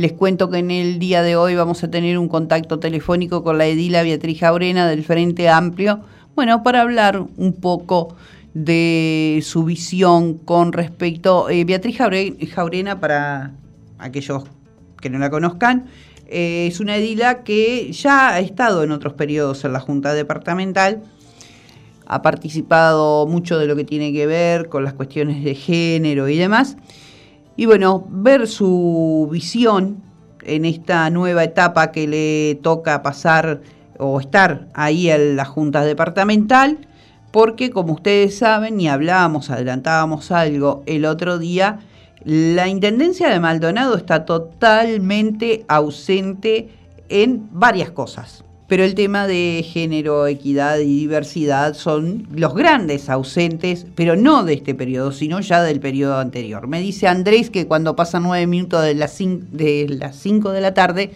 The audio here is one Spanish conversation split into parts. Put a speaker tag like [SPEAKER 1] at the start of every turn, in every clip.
[SPEAKER 1] Les cuento que en el día de hoy vamos a tener un contacto telefónico con la edila Beatriz Jaurena del Frente Amplio, bueno, para hablar un poco de su visión con respecto... Eh, Beatriz Jaurena, para aquellos que no la conozcan, eh, es una edila que ya ha estado en otros periodos en la Junta Departamental, ha participado mucho de lo que tiene que ver con las cuestiones de género y demás, y bueno, ver su visión en esta nueva etapa que le toca pasar o estar ahí en la Junta Departamental, porque como ustedes saben, y hablábamos, adelantábamos algo el otro día, la Intendencia de Maldonado está totalmente ausente en varias cosas pero el tema de género, equidad y diversidad son los grandes ausentes, pero no de este periodo, sino ya del periodo anterior. Me dice Andrés que cuando pasan nueve minutos de las, de las cinco de la tarde,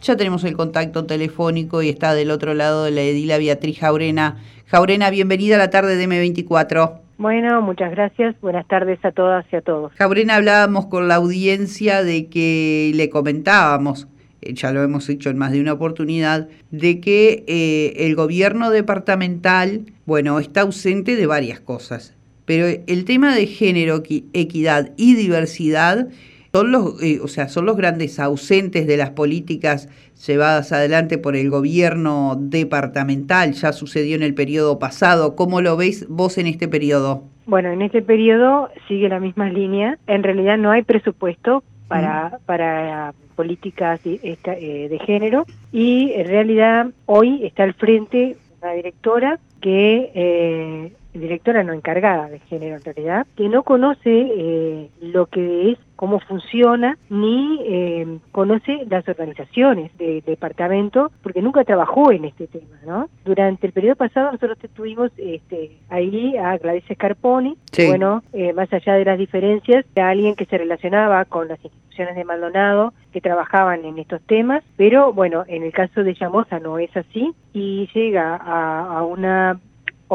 [SPEAKER 1] ya tenemos el contacto telefónico y está del otro lado de la edila Beatriz Jaurena. Jaurena, bienvenida a la tarde de M24.
[SPEAKER 2] Bueno, muchas gracias. Buenas tardes a todas y a todos.
[SPEAKER 1] Jaurena, hablábamos con la audiencia de que le comentábamos ya lo hemos dicho en más de una oportunidad, de que eh, el gobierno departamental, bueno, está ausente de varias cosas, pero el tema de género, equidad y diversidad son los, eh, o sea, son los grandes ausentes de las políticas llevadas adelante por el gobierno departamental. Ya sucedió en el periodo pasado. ¿Cómo lo veis vos en este periodo?
[SPEAKER 2] Bueno, en este periodo sigue la misma línea. En realidad no hay presupuesto para, para políticas eh, de género. Y en realidad hoy está al frente una directora que eh, directora no encargada de género en realidad, que no conoce eh, lo que es, cómo funciona, ni eh, conoce las organizaciones del departamento, porque nunca trabajó en este tema, ¿no? Durante el periodo pasado nosotros tuvimos este, ahí a Gladys Scarponi, bueno, eh, más allá de las diferencias, a alguien que se relacionaba con las instituciones de Maldonado, que trabajaban en estos temas, pero bueno, en el caso de Llamosa no es así, y llega a una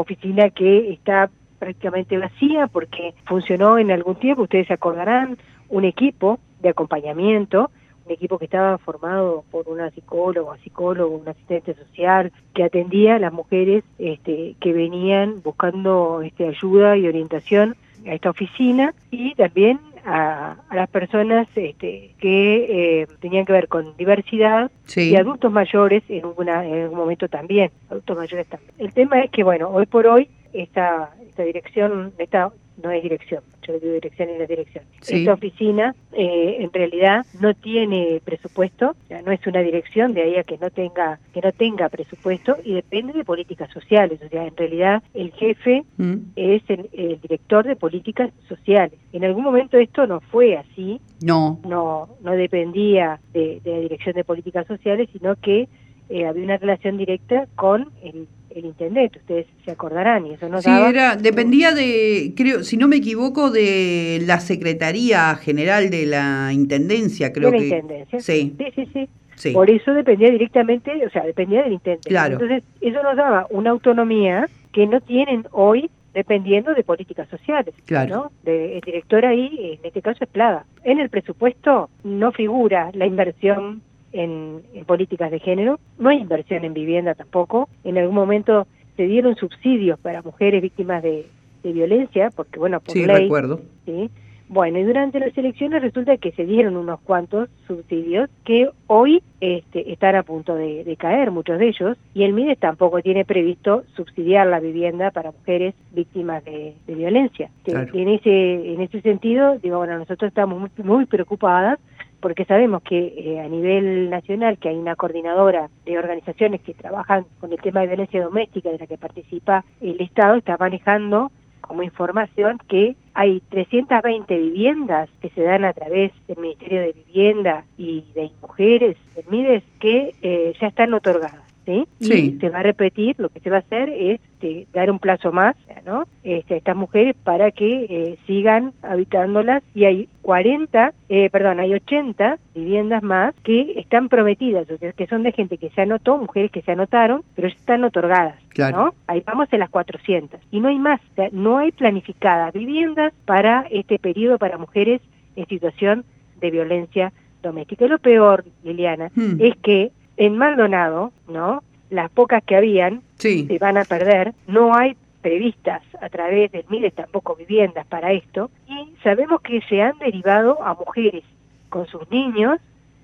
[SPEAKER 2] oficina que está prácticamente vacía porque funcionó en algún tiempo, ustedes se acordarán, un equipo de acompañamiento, un equipo que estaba formado por una psicóloga, psicólogo, un asistente social, que atendía a las mujeres este, que venían buscando este, ayuda y orientación a esta oficina y también a, las personas este, que eh, tenían que ver con diversidad y adultos mayores en, una, en algún momento también, adultos mayores también. El tema es que, bueno, hoy por hoy esta, esta dirección, esta no es dirección, yo le digo dirección y la dirección. Esta oficina eh, en realidad no tiene presupuesto, no es una dirección, de ahí a que no tenga que no tenga presupuesto y depende de políticas sociales, o sea, en realidad el jefe mm. es el, director de políticas sociales. En algún momento esto no fue así,
[SPEAKER 1] no,
[SPEAKER 2] no, no dependía de, la dirección de políticas sociales, sino que eh, había una relación directa con el el intendente, ustedes se acordarán, y eso no
[SPEAKER 1] sí, era, dependía de, creo, si no me equivoco, de la Secretaría General de la Intendencia, creo
[SPEAKER 2] de
[SPEAKER 1] la
[SPEAKER 2] Intendencia. Sí. Sí, sí, sí. Por eso dependía directamente, o sea, dependía del intendente.
[SPEAKER 1] Claro.
[SPEAKER 2] Entonces, eso nos daba una autonomía que no tienen hoy dependiendo de políticas sociales.
[SPEAKER 1] Claro.
[SPEAKER 2] el director ahí, en este caso, es Plada. En el presupuesto no figura la inversión en, políticas de género, no hay inversión en vivienda tampoco. En algún momento se dieron subsidios para mujeres víctimas de, violencia, porque bueno, por
[SPEAKER 1] sí,
[SPEAKER 2] ley.
[SPEAKER 1] recuerdo.
[SPEAKER 2] ¿sí? Bueno, y durante las elecciones resulta que se dieron unos cuantos subsidios que hoy este, están a punto de, caer, muchos de ellos, y el MIDES tampoco tiene previsto subsidiar la vivienda para mujeres víctimas de, violencia. En, ese, en ese sentido, digo, bueno, nosotros estamos muy, muy preocupadas porque sabemos que eh, a nivel nacional que hay una coordinadora de organizaciones que trabajan con el tema de violencia doméstica de la que participa el Estado, está manejando como información que hay 320 viviendas que se dan a través del Ministerio de Vivienda y de Mujeres, del MIDES, que eh, ya están otorgadas. ¿Sí? Y se va a repetir, lo que se va a hacer es este, dar un plazo más ¿no? Este, a estas mujeres para que eh, sigan habitándolas y hay 40, eh, perdón, hay 80 viviendas más que están prometidas, o sea, que son de gente que se anotó, mujeres que se anotaron, pero están otorgadas. ¿no? Ahí vamos en las 400. Y no hay más, o sea, no hay planificadas viviendas para este periodo para mujeres en situación de violencia doméstica. Y lo peor, Liliana,
[SPEAKER 1] Hmm.
[SPEAKER 2] es que en Maldonado, ¿no? Las pocas que habían
[SPEAKER 1] Sí.
[SPEAKER 2] se van a perder, no hay previstas a través del MIDES tampoco viviendas para esto, y sabemos que se han derivado a mujeres con sus niños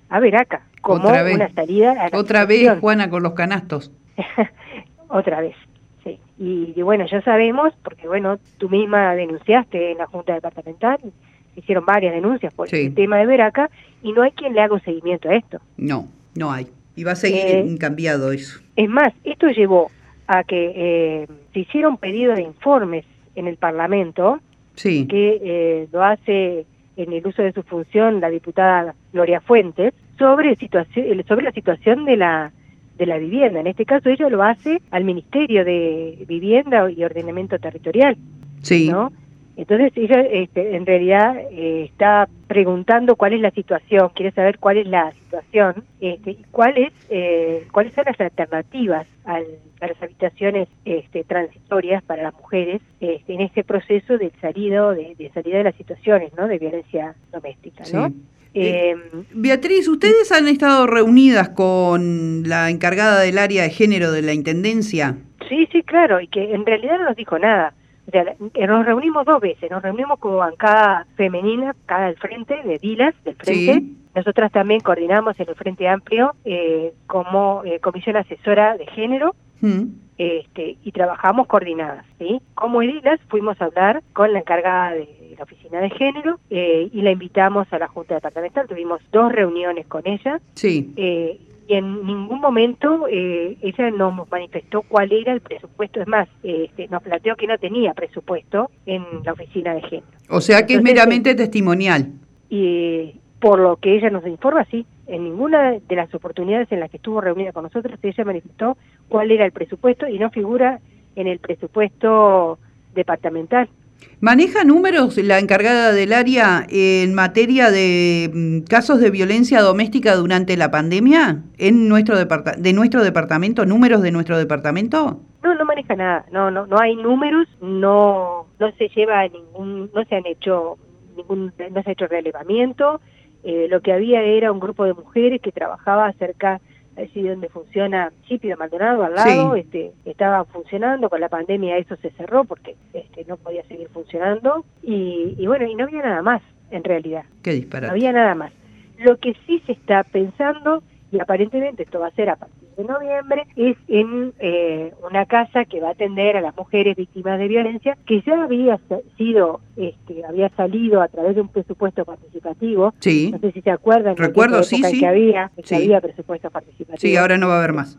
[SPEAKER 2] a Veraca, como
[SPEAKER 1] Otra vez.
[SPEAKER 2] una salida a la
[SPEAKER 1] Otra vez. Juana, con los canastos.
[SPEAKER 2] Otra vez, sí. Y, y bueno, ya sabemos, porque bueno, tú misma denunciaste en la Junta Departamental, hicieron varias denuncias por
[SPEAKER 1] Sí.
[SPEAKER 2] el tema de Veraca, y no hay quien le haga un seguimiento a esto.
[SPEAKER 1] No, no hay. Y va a seguir
[SPEAKER 2] Eh,
[SPEAKER 1] incambiado eso.
[SPEAKER 2] Es más, esto llevó a que eh, se hiciera un pedido de informes en el Parlamento,
[SPEAKER 1] Sí.
[SPEAKER 2] que eh, lo hace en el uso de su función la diputada Gloria Fuentes, sobre, sobre la situación de la, de la vivienda. En este caso ella lo hace al Ministerio de Vivienda y Ordenamiento Territorial,
[SPEAKER 1] Sí.
[SPEAKER 2] ¿no? Entonces ella este, en realidad eh, está preguntando cuál es la situación, quiere saber cuál es la situación este, y cuáles eh, cuáles son las alternativas al- a las habitaciones este, transitorias para las mujeres este, en este proceso de salido de, de salida de las situaciones, ¿no? De violencia doméstica, ¿no?
[SPEAKER 1] Sí.
[SPEAKER 2] Eh,
[SPEAKER 1] Beatriz, ¿ustedes han estado reunidas con la encargada del área de género de la Intendencia?
[SPEAKER 2] Sí, sí, claro, y que en realidad no nos dijo nada. La- eh, nos reunimos dos veces, nos reunimos como bancada femenina, cada del frente, de Dilas, del frente.
[SPEAKER 1] Sí.
[SPEAKER 2] Nosotras también coordinamos en el Frente Amplio eh, como eh, comisión asesora de género
[SPEAKER 1] Mm.
[SPEAKER 2] este, y trabajamos coordinadas. ¿sí? Como Edilas fuimos a hablar con la encargada de la oficina de género eh, y la invitamos a la Junta Departamental. Tuvimos dos reuniones con ella
[SPEAKER 1] Sí.
[SPEAKER 2] Eh, y en ningún momento eh, ella nos manifestó cuál era el presupuesto. Es más, este, nos planteó que no tenía presupuesto en la oficina de género.
[SPEAKER 1] O sea que es meramente testimonial.
[SPEAKER 2] Y eh, por lo que ella nos informa, sí, en ninguna de las oportunidades en las que estuvo reunida con nosotros, ella manifestó cuál era el presupuesto y no figura en el presupuesto departamental.
[SPEAKER 1] ¿Maneja números la encargada del área en materia de mm, casos de violencia doméstica durante la pandemia en nuestro de nuestro departamento? ¿Números de nuestro departamento?
[SPEAKER 2] No, no maneja nada, no, no, no hay números, no, no se lleva ningún, no se han hecho ningún, no se ha hecho relevamiento. Eh, lo que había era un grupo de mujeres que trabajaba cerca allí donde funciona Chipi de Maldonado al lado,
[SPEAKER 1] Sí.
[SPEAKER 2] este, estaba funcionando, con la pandemia eso se cerró porque este, no podía seguir funcionando y, y bueno, y no había nada más en realidad.
[SPEAKER 1] Qué
[SPEAKER 2] No
[SPEAKER 1] disparate.
[SPEAKER 2] había nada más. Lo que sí se está pensando, y aparentemente esto va a ser a partir de noviembre, es en eh, una casa que va a atender a las mujeres víctimas de violencia, que ya había sido, este, había salido a través de un presupuesto participativo.
[SPEAKER 1] Sí.
[SPEAKER 2] No sé si se acuerdan.
[SPEAKER 1] Recuerdo, sí, sí.
[SPEAKER 2] Que había, que
[SPEAKER 1] Sí.
[SPEAKER 2] había presupuesto participativo
[SPEAKER 1] Sí, ahora no va a haber más.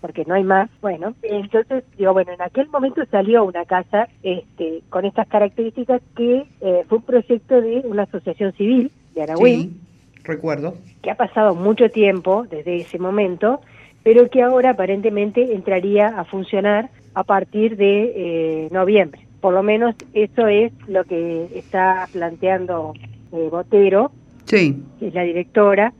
[SPEAKER 2] porque no hay más. Bueno, entonces, digo, bueno, en aquel momento salió una casa este, con estas características que eh, fue un proyecto de una asociación civil de Aragüín,
[SPEAKER 1] Sí, recuerdo.
[SPEAKER 2] que ha pasado mucho tiempo desde ese momento, pero que ahora aparentemente entraría a funcionar a partir de eh, noviembre. Por lo menos eso es lo que está planteando eh, Botero,
[SPEAKER 1] Sí.
[SPEAKER 2] que es la directora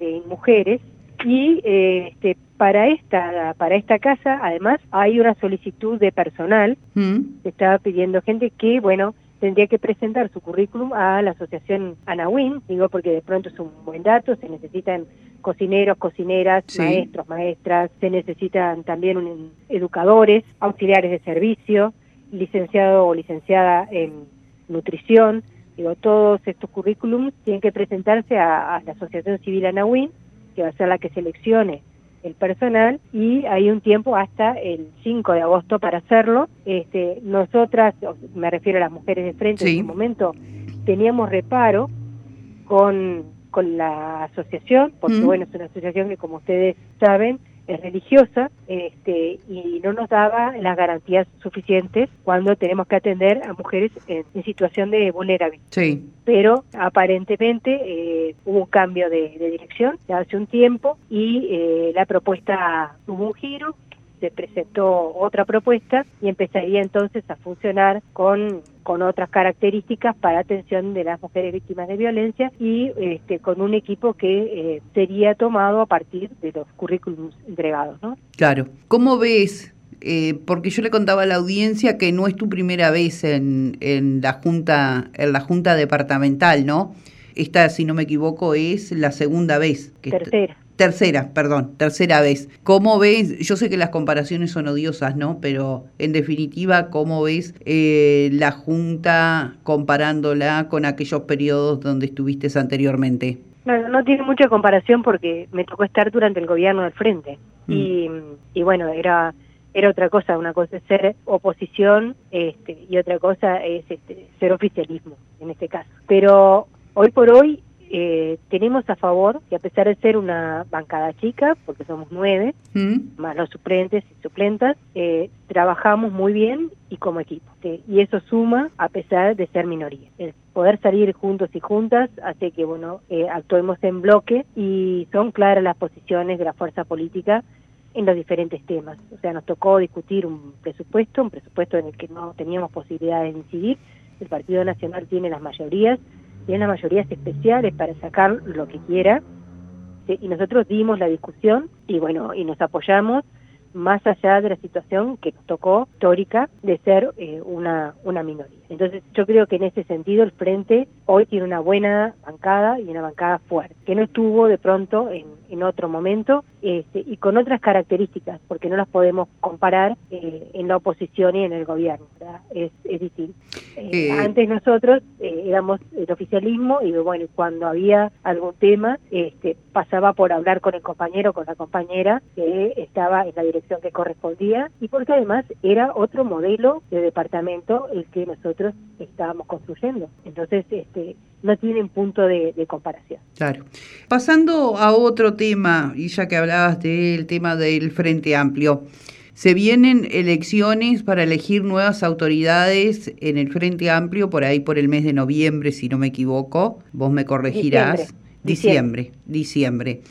[SPEAKER 2] de Mujeres, y eh, este, para esta para esta casa además hay una solicitud de personal
[SPEAKER 1] Mm.
[SPEAKER 2] se estaba pidiendo gente que bueno tendría que presentar su currículum a la asociación Anawin, digo porque de pronto es un buen dato, se necesitan cocineros, cocineras,
[SPEAKER 1] Sí.
[SPEAKER 2] maestros, maestras, se necesitan también un- educadores, auxiliares de servicio, licenciado o licenciada en nutrición, digo, todos estos currículums tienen que presentarse a, a la Asociación Civil Anawin, que va a ser la que seleccione el personal y hay un tiempo hasta el 5 de agosto para hacerlo. Este, nosotras, me refiero a las mujeres de frente,
[SPEAKER 1] Sí.
[SPEAKER 2] en ese momento teníamos reparo con, con la asociación, porque
[SPEAKER 1] Mm.
[SPEAKER 2] bueno, es una asociación que como ustedes saben es religiosa este, y no nos daba las garantías suficientes cuando tenemos que atender a mujeres en, en situación de vulnerabilidad
[SPEAKER 1] Sí.
[SPEAKER 2] pero aparentemente eh, hubo un cambio de, de dirección ya hace un tiempo y eh, la propuesta tuvo un giro, se presentó otra propuesta y empezaría entonces a funcionar con, con otras características para atención de las mujeres víctimas de violencia y este, con un equipo que eh, sería tomado a partir de los currículums entregados. ¿no?
[SPEAKER 1] Claro. ¿Cómo ves? eh, porque yo le contaba a la audiencia que no es tu primera vez en, en la junta en la junta departamental, ¿no? esta, si no me equivoco, es la segunda vez.
[SPEAKER 2] Que tercera.
[SPEAKER 1] Tercera, perdón, tercera vez. ¿Cómo ves? Yo sé que las comparaciones son odiosas, ¿no? Pero en definitiva, ¿cómo ves eh, la Junta comparándola con aquellos periodos donde estuviste anteriormente?
[SPEAKER 2] No, no tiene mucha comparación porque me tocó estar durante el gobierno del frente. Mm. Y, y bueno, era era otra cosa, una cosa es ser oposición este, y otra cosa es este, ser oficialismo en este caso. Pero hoy por hoy eh, tenemos a favor que a pesar de ser una bancada chica, porque somos nueve, mm. más los suplentes y suplentas, eh, trabajamos muy bien y como equipo. Y eso suma a pesar de ser minoría. El poder salir juntos y juntas hace que bueno eh, actuemos en bloque y son claras las posiciones de la fuerza política en los diferentes temas. O sea, nos tocó discutir un presupuesto, un presupuesto en el que no teníamos posibilidad de incidir. El Partido Nacional tiene las mayorías, tiene las mayorías especiales para sacar lo que quiera. Y nosotros dimos la discusión y bueno, y nos apoyamos más allá de la situación que nos tocó histórica de ser eh, una, una minoría. Entonces yo creo que en ese sentido el Frente hoy tiene una buena bancada y una bancada fuerte, que no estuvo de pronto en, en otro momento este, y con otras características, porque no las podemos comparar eh, en la oposición y en el gobierno. Es, es distinto. Eh, antes nosotros éramos el oficialismo y bueno, cuando había algún tema este, pasaba por hablar con el compañero o con la compañera que estaba en la dirección que correspondía y porque además era otro modelo de departamento el que nosotros estábamos construyendo. Entonces, este, no tienen punto de, comparación.
[SPEAKER 1] Claro. Pasando a otro tema, y ya que hablabas del tema del Frente Amplio, se vienen elecciones para elegir nuevas autoridades en el Frente Amplio por ahí por el mes de noviembre, si no me equivoco. Vos me corregirás. diciembre. diciembre.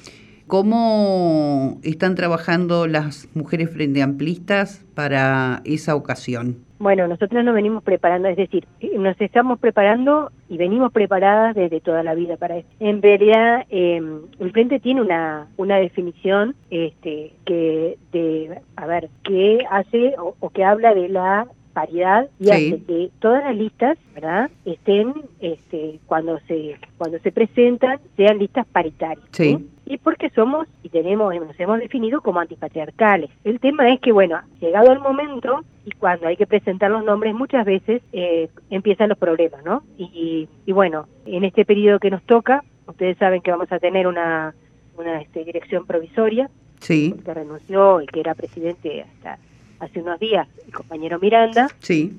[SPEAKER 1] ¿Cómo están trabajando las mujeres frente amplistas para esa ocasión?
[SPEAKER 2] Bueno, nosotros nos venimos preparando, es decir, nos estamos preparando y venimos preparadas desde toda la vida para eso. En realidad, em, el Frente tiene una, una definición este, que, de, a ver, que hace o, o que habla de la paridad y hace que todas las listas, ¿verdad? Estén, este, cuando se cuando se presentan, sean listas paritarias.
[SPEAKER 1] Sí.
[SPEAKER 2] Y porque somos y tenemos nos hemos definido como antipatriarcales. El tema es que, bueno, llegado el momento y cuando hay que presentar los nombres, muchas veces eh, empiezan los problemas, ¿no? Y, y, bueno, en este periodo que nos toca, ustedes saben que vamos a tener una, una este, dirección provisoria.
[SPEAKER 1] Sí.
[SPEAKER 2] Que renunció el que era presidente hasta hace unos días el compañero Miranda,
[SPEAKER 1] sí.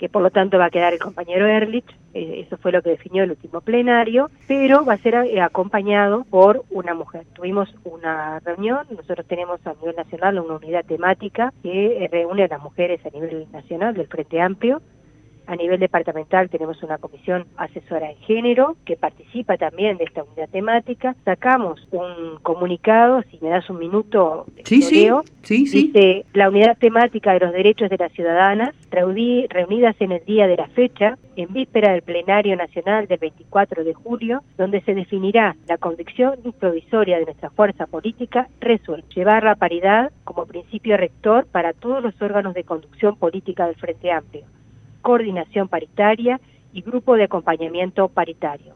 [SPEAKER 2] Que por lo tanto va a quedar el compañero Erlich, eh, eso fue lo que definió el último plenario, pero va a ser eh, acompañado por una mujer. Tuvimos una reunión, nosotros tenemos a nivel nacional una unidad temática que eh, reúne a las mujeres a nivel nacional del Frente Amplio, a nivel departamental tenemos una comisión asesora en género que participa también de esta unidad temática. Sacamos un comunicado, si me das un minuto,
[SPEAKER 1] sí, sí, sí,
[SPEAKER 2] dice la unidad temática de los derechos de las ciudadanas, reunidas en el día de la fecha, en víspera del plenario nacional del 24 de julio, donde se definirá la convicción provisoria de nuestra fuerza política, resuelve llevar la paridad como principio rector para todos los órganos de conducción política del Frente Amplio coordinación paritaria y grupo de acompañamiento paritario.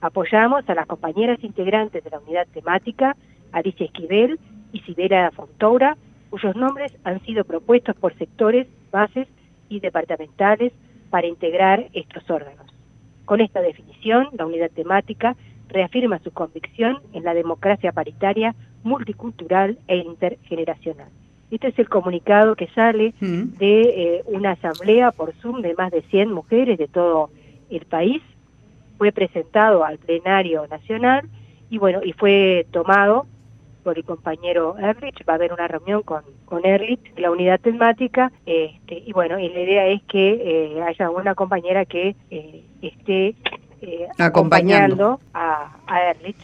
[SPEAKER 2] Apoyamos a las compañeras integrantes de la unidad temática, Alicia Esquivel y Sibera Fontoura, cuyos nombres han sido propuestos por sectores, bases y departamentales para integrar estos órganos. Con esta definición, la unidad temática reafirma su convicción en la democracia paritaria, multicultural e intergeneracional. Este es el comunicado que sale mm. de eh, una asamblea por Zoom de más de 100 mujeres de todo el país. Fue presentado al plenario nacional y bueno, y fue tomado por el compañero Erlich, va a haber una reunión con, con Erlich, la unidad temática, este, y bueno, y la idea es que eh, haya una compañera que eh, esté acompañando a, a Erlich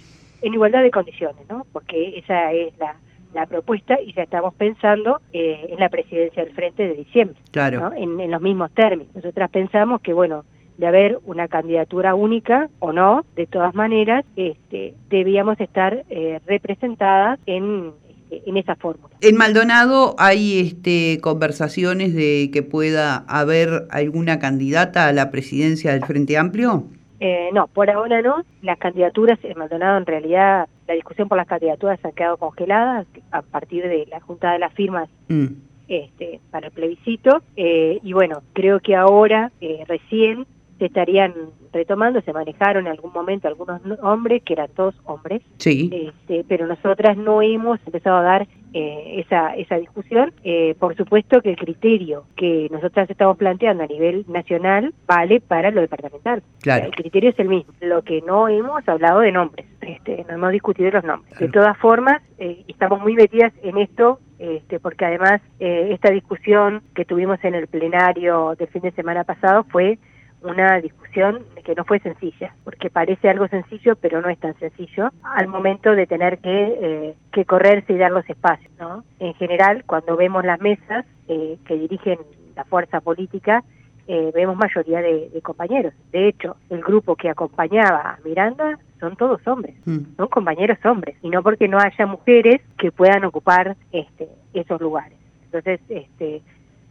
[SPEAKER 2] en igualdad de condiciones, ¿no? Porque esa es la, la propuesta y ya estamos pensando eh, en la presidencia del Frente de diciembre,
[SPEAKER 1] claro.
[SPEAKER 2] en, los mismos términos. Nosotras pensamos que, bueno, de haber una candidatura única o no, de todas maneras, este, debíamos estar eh, representadas en, este, en esa fórmula.
[SPEAKER 1] En Maldonado hay este, conversaciones de que pueda haber alguna candidata a la presidencia del Frente Amplio.
[SPEAKER 2] Eh, no, por ahora no. Las candidaturas en Maldonado, en realidad, la discusión por las candidaturas ha quedado congelada a partir de la Junta de las Firmas mm. este, para el plebiscito. Eh, y bueno, creo que ahora, eh, recién, se estarían retomando, se manejaron en algún momento algunos hombres, que eran todos hombres,
[SPEAKER 1] sí.
[SPEAKER 2] este, pero nosotras no hemos empezado a dar eh, esa, esa discusión. Eh, por supuesto que el criterio que nosotras estamos planteando a nivel nacional vale para lo departamental.
[SPEAKER 1] Claro.
[SPEAKER 2] El criterio es el mismo. Lo que no hemos hablado de nombres, este, no hemos discutido los nombres. De todas formas, eh, estamos muy metidas en esto este, porque además esta discusión que tuvimos en el plenario del fin de semana pasado fue una discusión que no fue sencilla, porque parece algo sencillo, pero no es tan sencillo, al momento de tener que, eh, que correrse y dar los espacios. ¿no? En general, cuando vemos las mesas eh, que dirigen la fuerza política, eh, vemos mayoría de, compañeros. De hecho, el grupo que acompañaba a Miranda son todos hombres, mm. son compañeros hombres, y no porque no haya mujeres que puedan ocupar este, esos lugares. Entonces, este,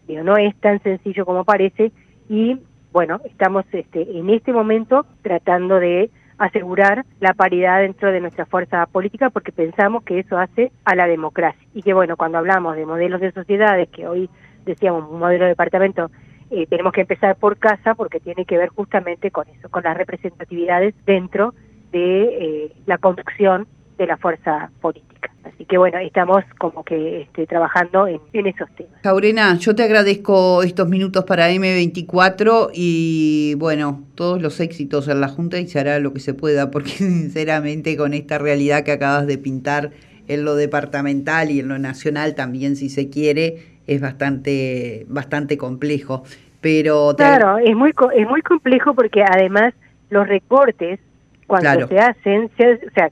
[SPEAKER 2] digo, no es tan sencillo como parece, y bueno, estamos este, en este momento tratando de asegurar la paridad dentro de nuestra fuerza política porque pensamos que eso hace a la democracia y que bueno, cuando hablamos de modelos de sociedades, que hoy decíamos un modelo de departamento, eh, tenemos que empezar por casa porque tiene que ver justamente con eso, con las representatividades dentro de eh, la conducción de la fuerza política. Así que bueno, estamos como que este, trabajando en, esos temas.
[SPEAKER 1] Jaurena, yo te agradezco estos minutos para M24 y bueno, todos los éxitos en la Junta y se hará lo que se pueda, porque sinceramente con esta realidad que acabas de pintar en lo departamental y en lo nacional también, si se quiere, es bastante, bastante complejo. Pero
[SPEAKER 2] claro, es muy, es muy complejo porque además los recortes cuando se hacen, se, o sea,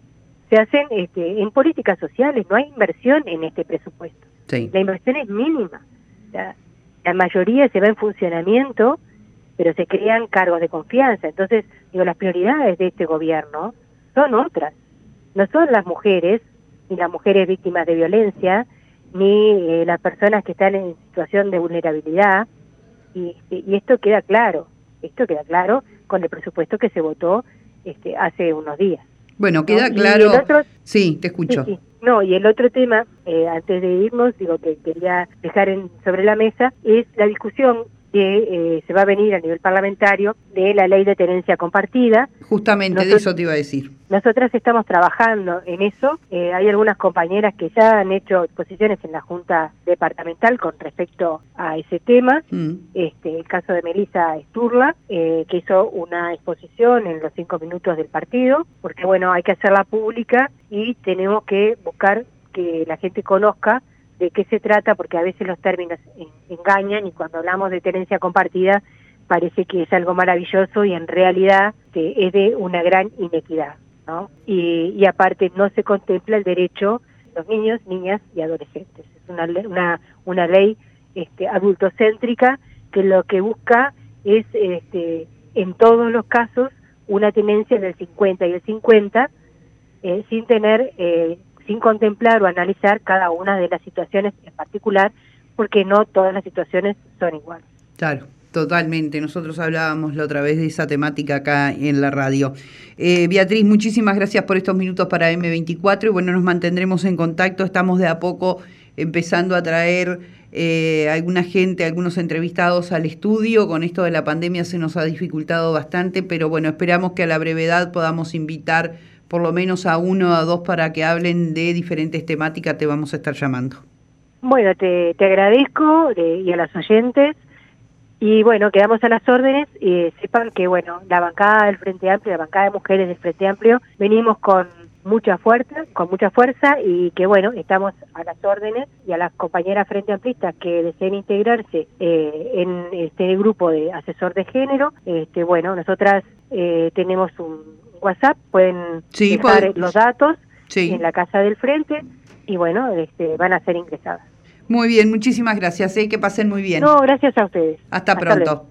[SPEAKER 2] se hacen este, en políticas sociales, no hay inversión en este presupuesto. La inversión es mínima. La, la mayoría se va en funcionamiento, pero se crean cargos de confianza. Entonces, digo, las prioridades de este gobierno son otras. No son las mujeres, ni las mujeres víctimas de violencia, ni eh, las personas que están en situación de vulnerabilidad. Y, y, esto queda claro, esto queda claro con el presupuesto que se votó este, hace unos días.
[SPEAKER 1] Bueno, queda claro. sí, te escucho.
[SPEAKER 2] No, y el otro tema, eh, antes de irnos, digo que quería dejar en, sobre la mesa, es la discusión que eh, se va a venir a nivel parlamentario de la ley de tenencia compartida.
[SPEAKER 1] Justamente de eso te iba a decir.
[SPEAKER 2] Nosotras estamos trabajando en eso. Eh, hay algunas compañeras que ya han hecho exposiciones en la Junta Departamental con respecto a ese tema. Mm. Este, el caso de Melissa Esturla, eh, que hizo una exposición en los cinco minutos del partido, porque bueno, hay que hacerla pública y tenemos que buscar que la gente conozca de qué se trata, porque a veces los términos engañan y cuando hablamos de tenencia compartida parece que es algo maravilloso y en realidad es de una gran inequidad. ¿no? Y, aparte no se contempla el derecho de los niños, niñas y adolescentes. Es una, una, una ley este, adultocéntrica que lo que busca es este, en todos los casos una tenencia del 50 y el 50 eh, sin tener eh, sin contemplar o analizar cada una de las situaciones en particular, porque no todas las situaciones son iguales.
[SPEAKER 1] Claro. Totalmente, nosotros hablábamos la otra vez de esa temática acá en la radio. Eh, Beatriz, muchísimas gracias por estos minutos para M24 y bueno, nos mantendremos en contacto, estamos de a poco empezando a traer eh, alguna gente, algunos entrevistados al estudio, con esto de la pandemia se nos ha dificultado bastante, pero bueno, esperamos que a la brevedad podamos invitar por lo menos a uno o a dos para que hablen de diferentes temáticas, te vamos a estar llamando.
[SPEAKER 2] Bueno, te, agradezco eh, y a las oyentes. Y bueno, quedamos a las órdenes y sepan que, bueno, la bancada del Frente Amplio, la bancada de mujeres del Frente Amplio, venimos con mucha fuerza, con mucha fuerza y que, bueno, estamos a las órdenes y a las compañeras Frente Amplistas que deseen integrarse eh, en este grupo de asesor de género, este, bueno, nosotras eh, tenemos un, WhatsApp, pueden dejar los datos en la casa del frente y bueno, este, van a ser ingresadas.
[SPEAKER 1] Muy bien, muchísimas gracias. ¿eh? Que pasen muy bien.
[SPEAKER 2] No, gracias a ustedes.
[SPEAKER 1] Hasta, pronto.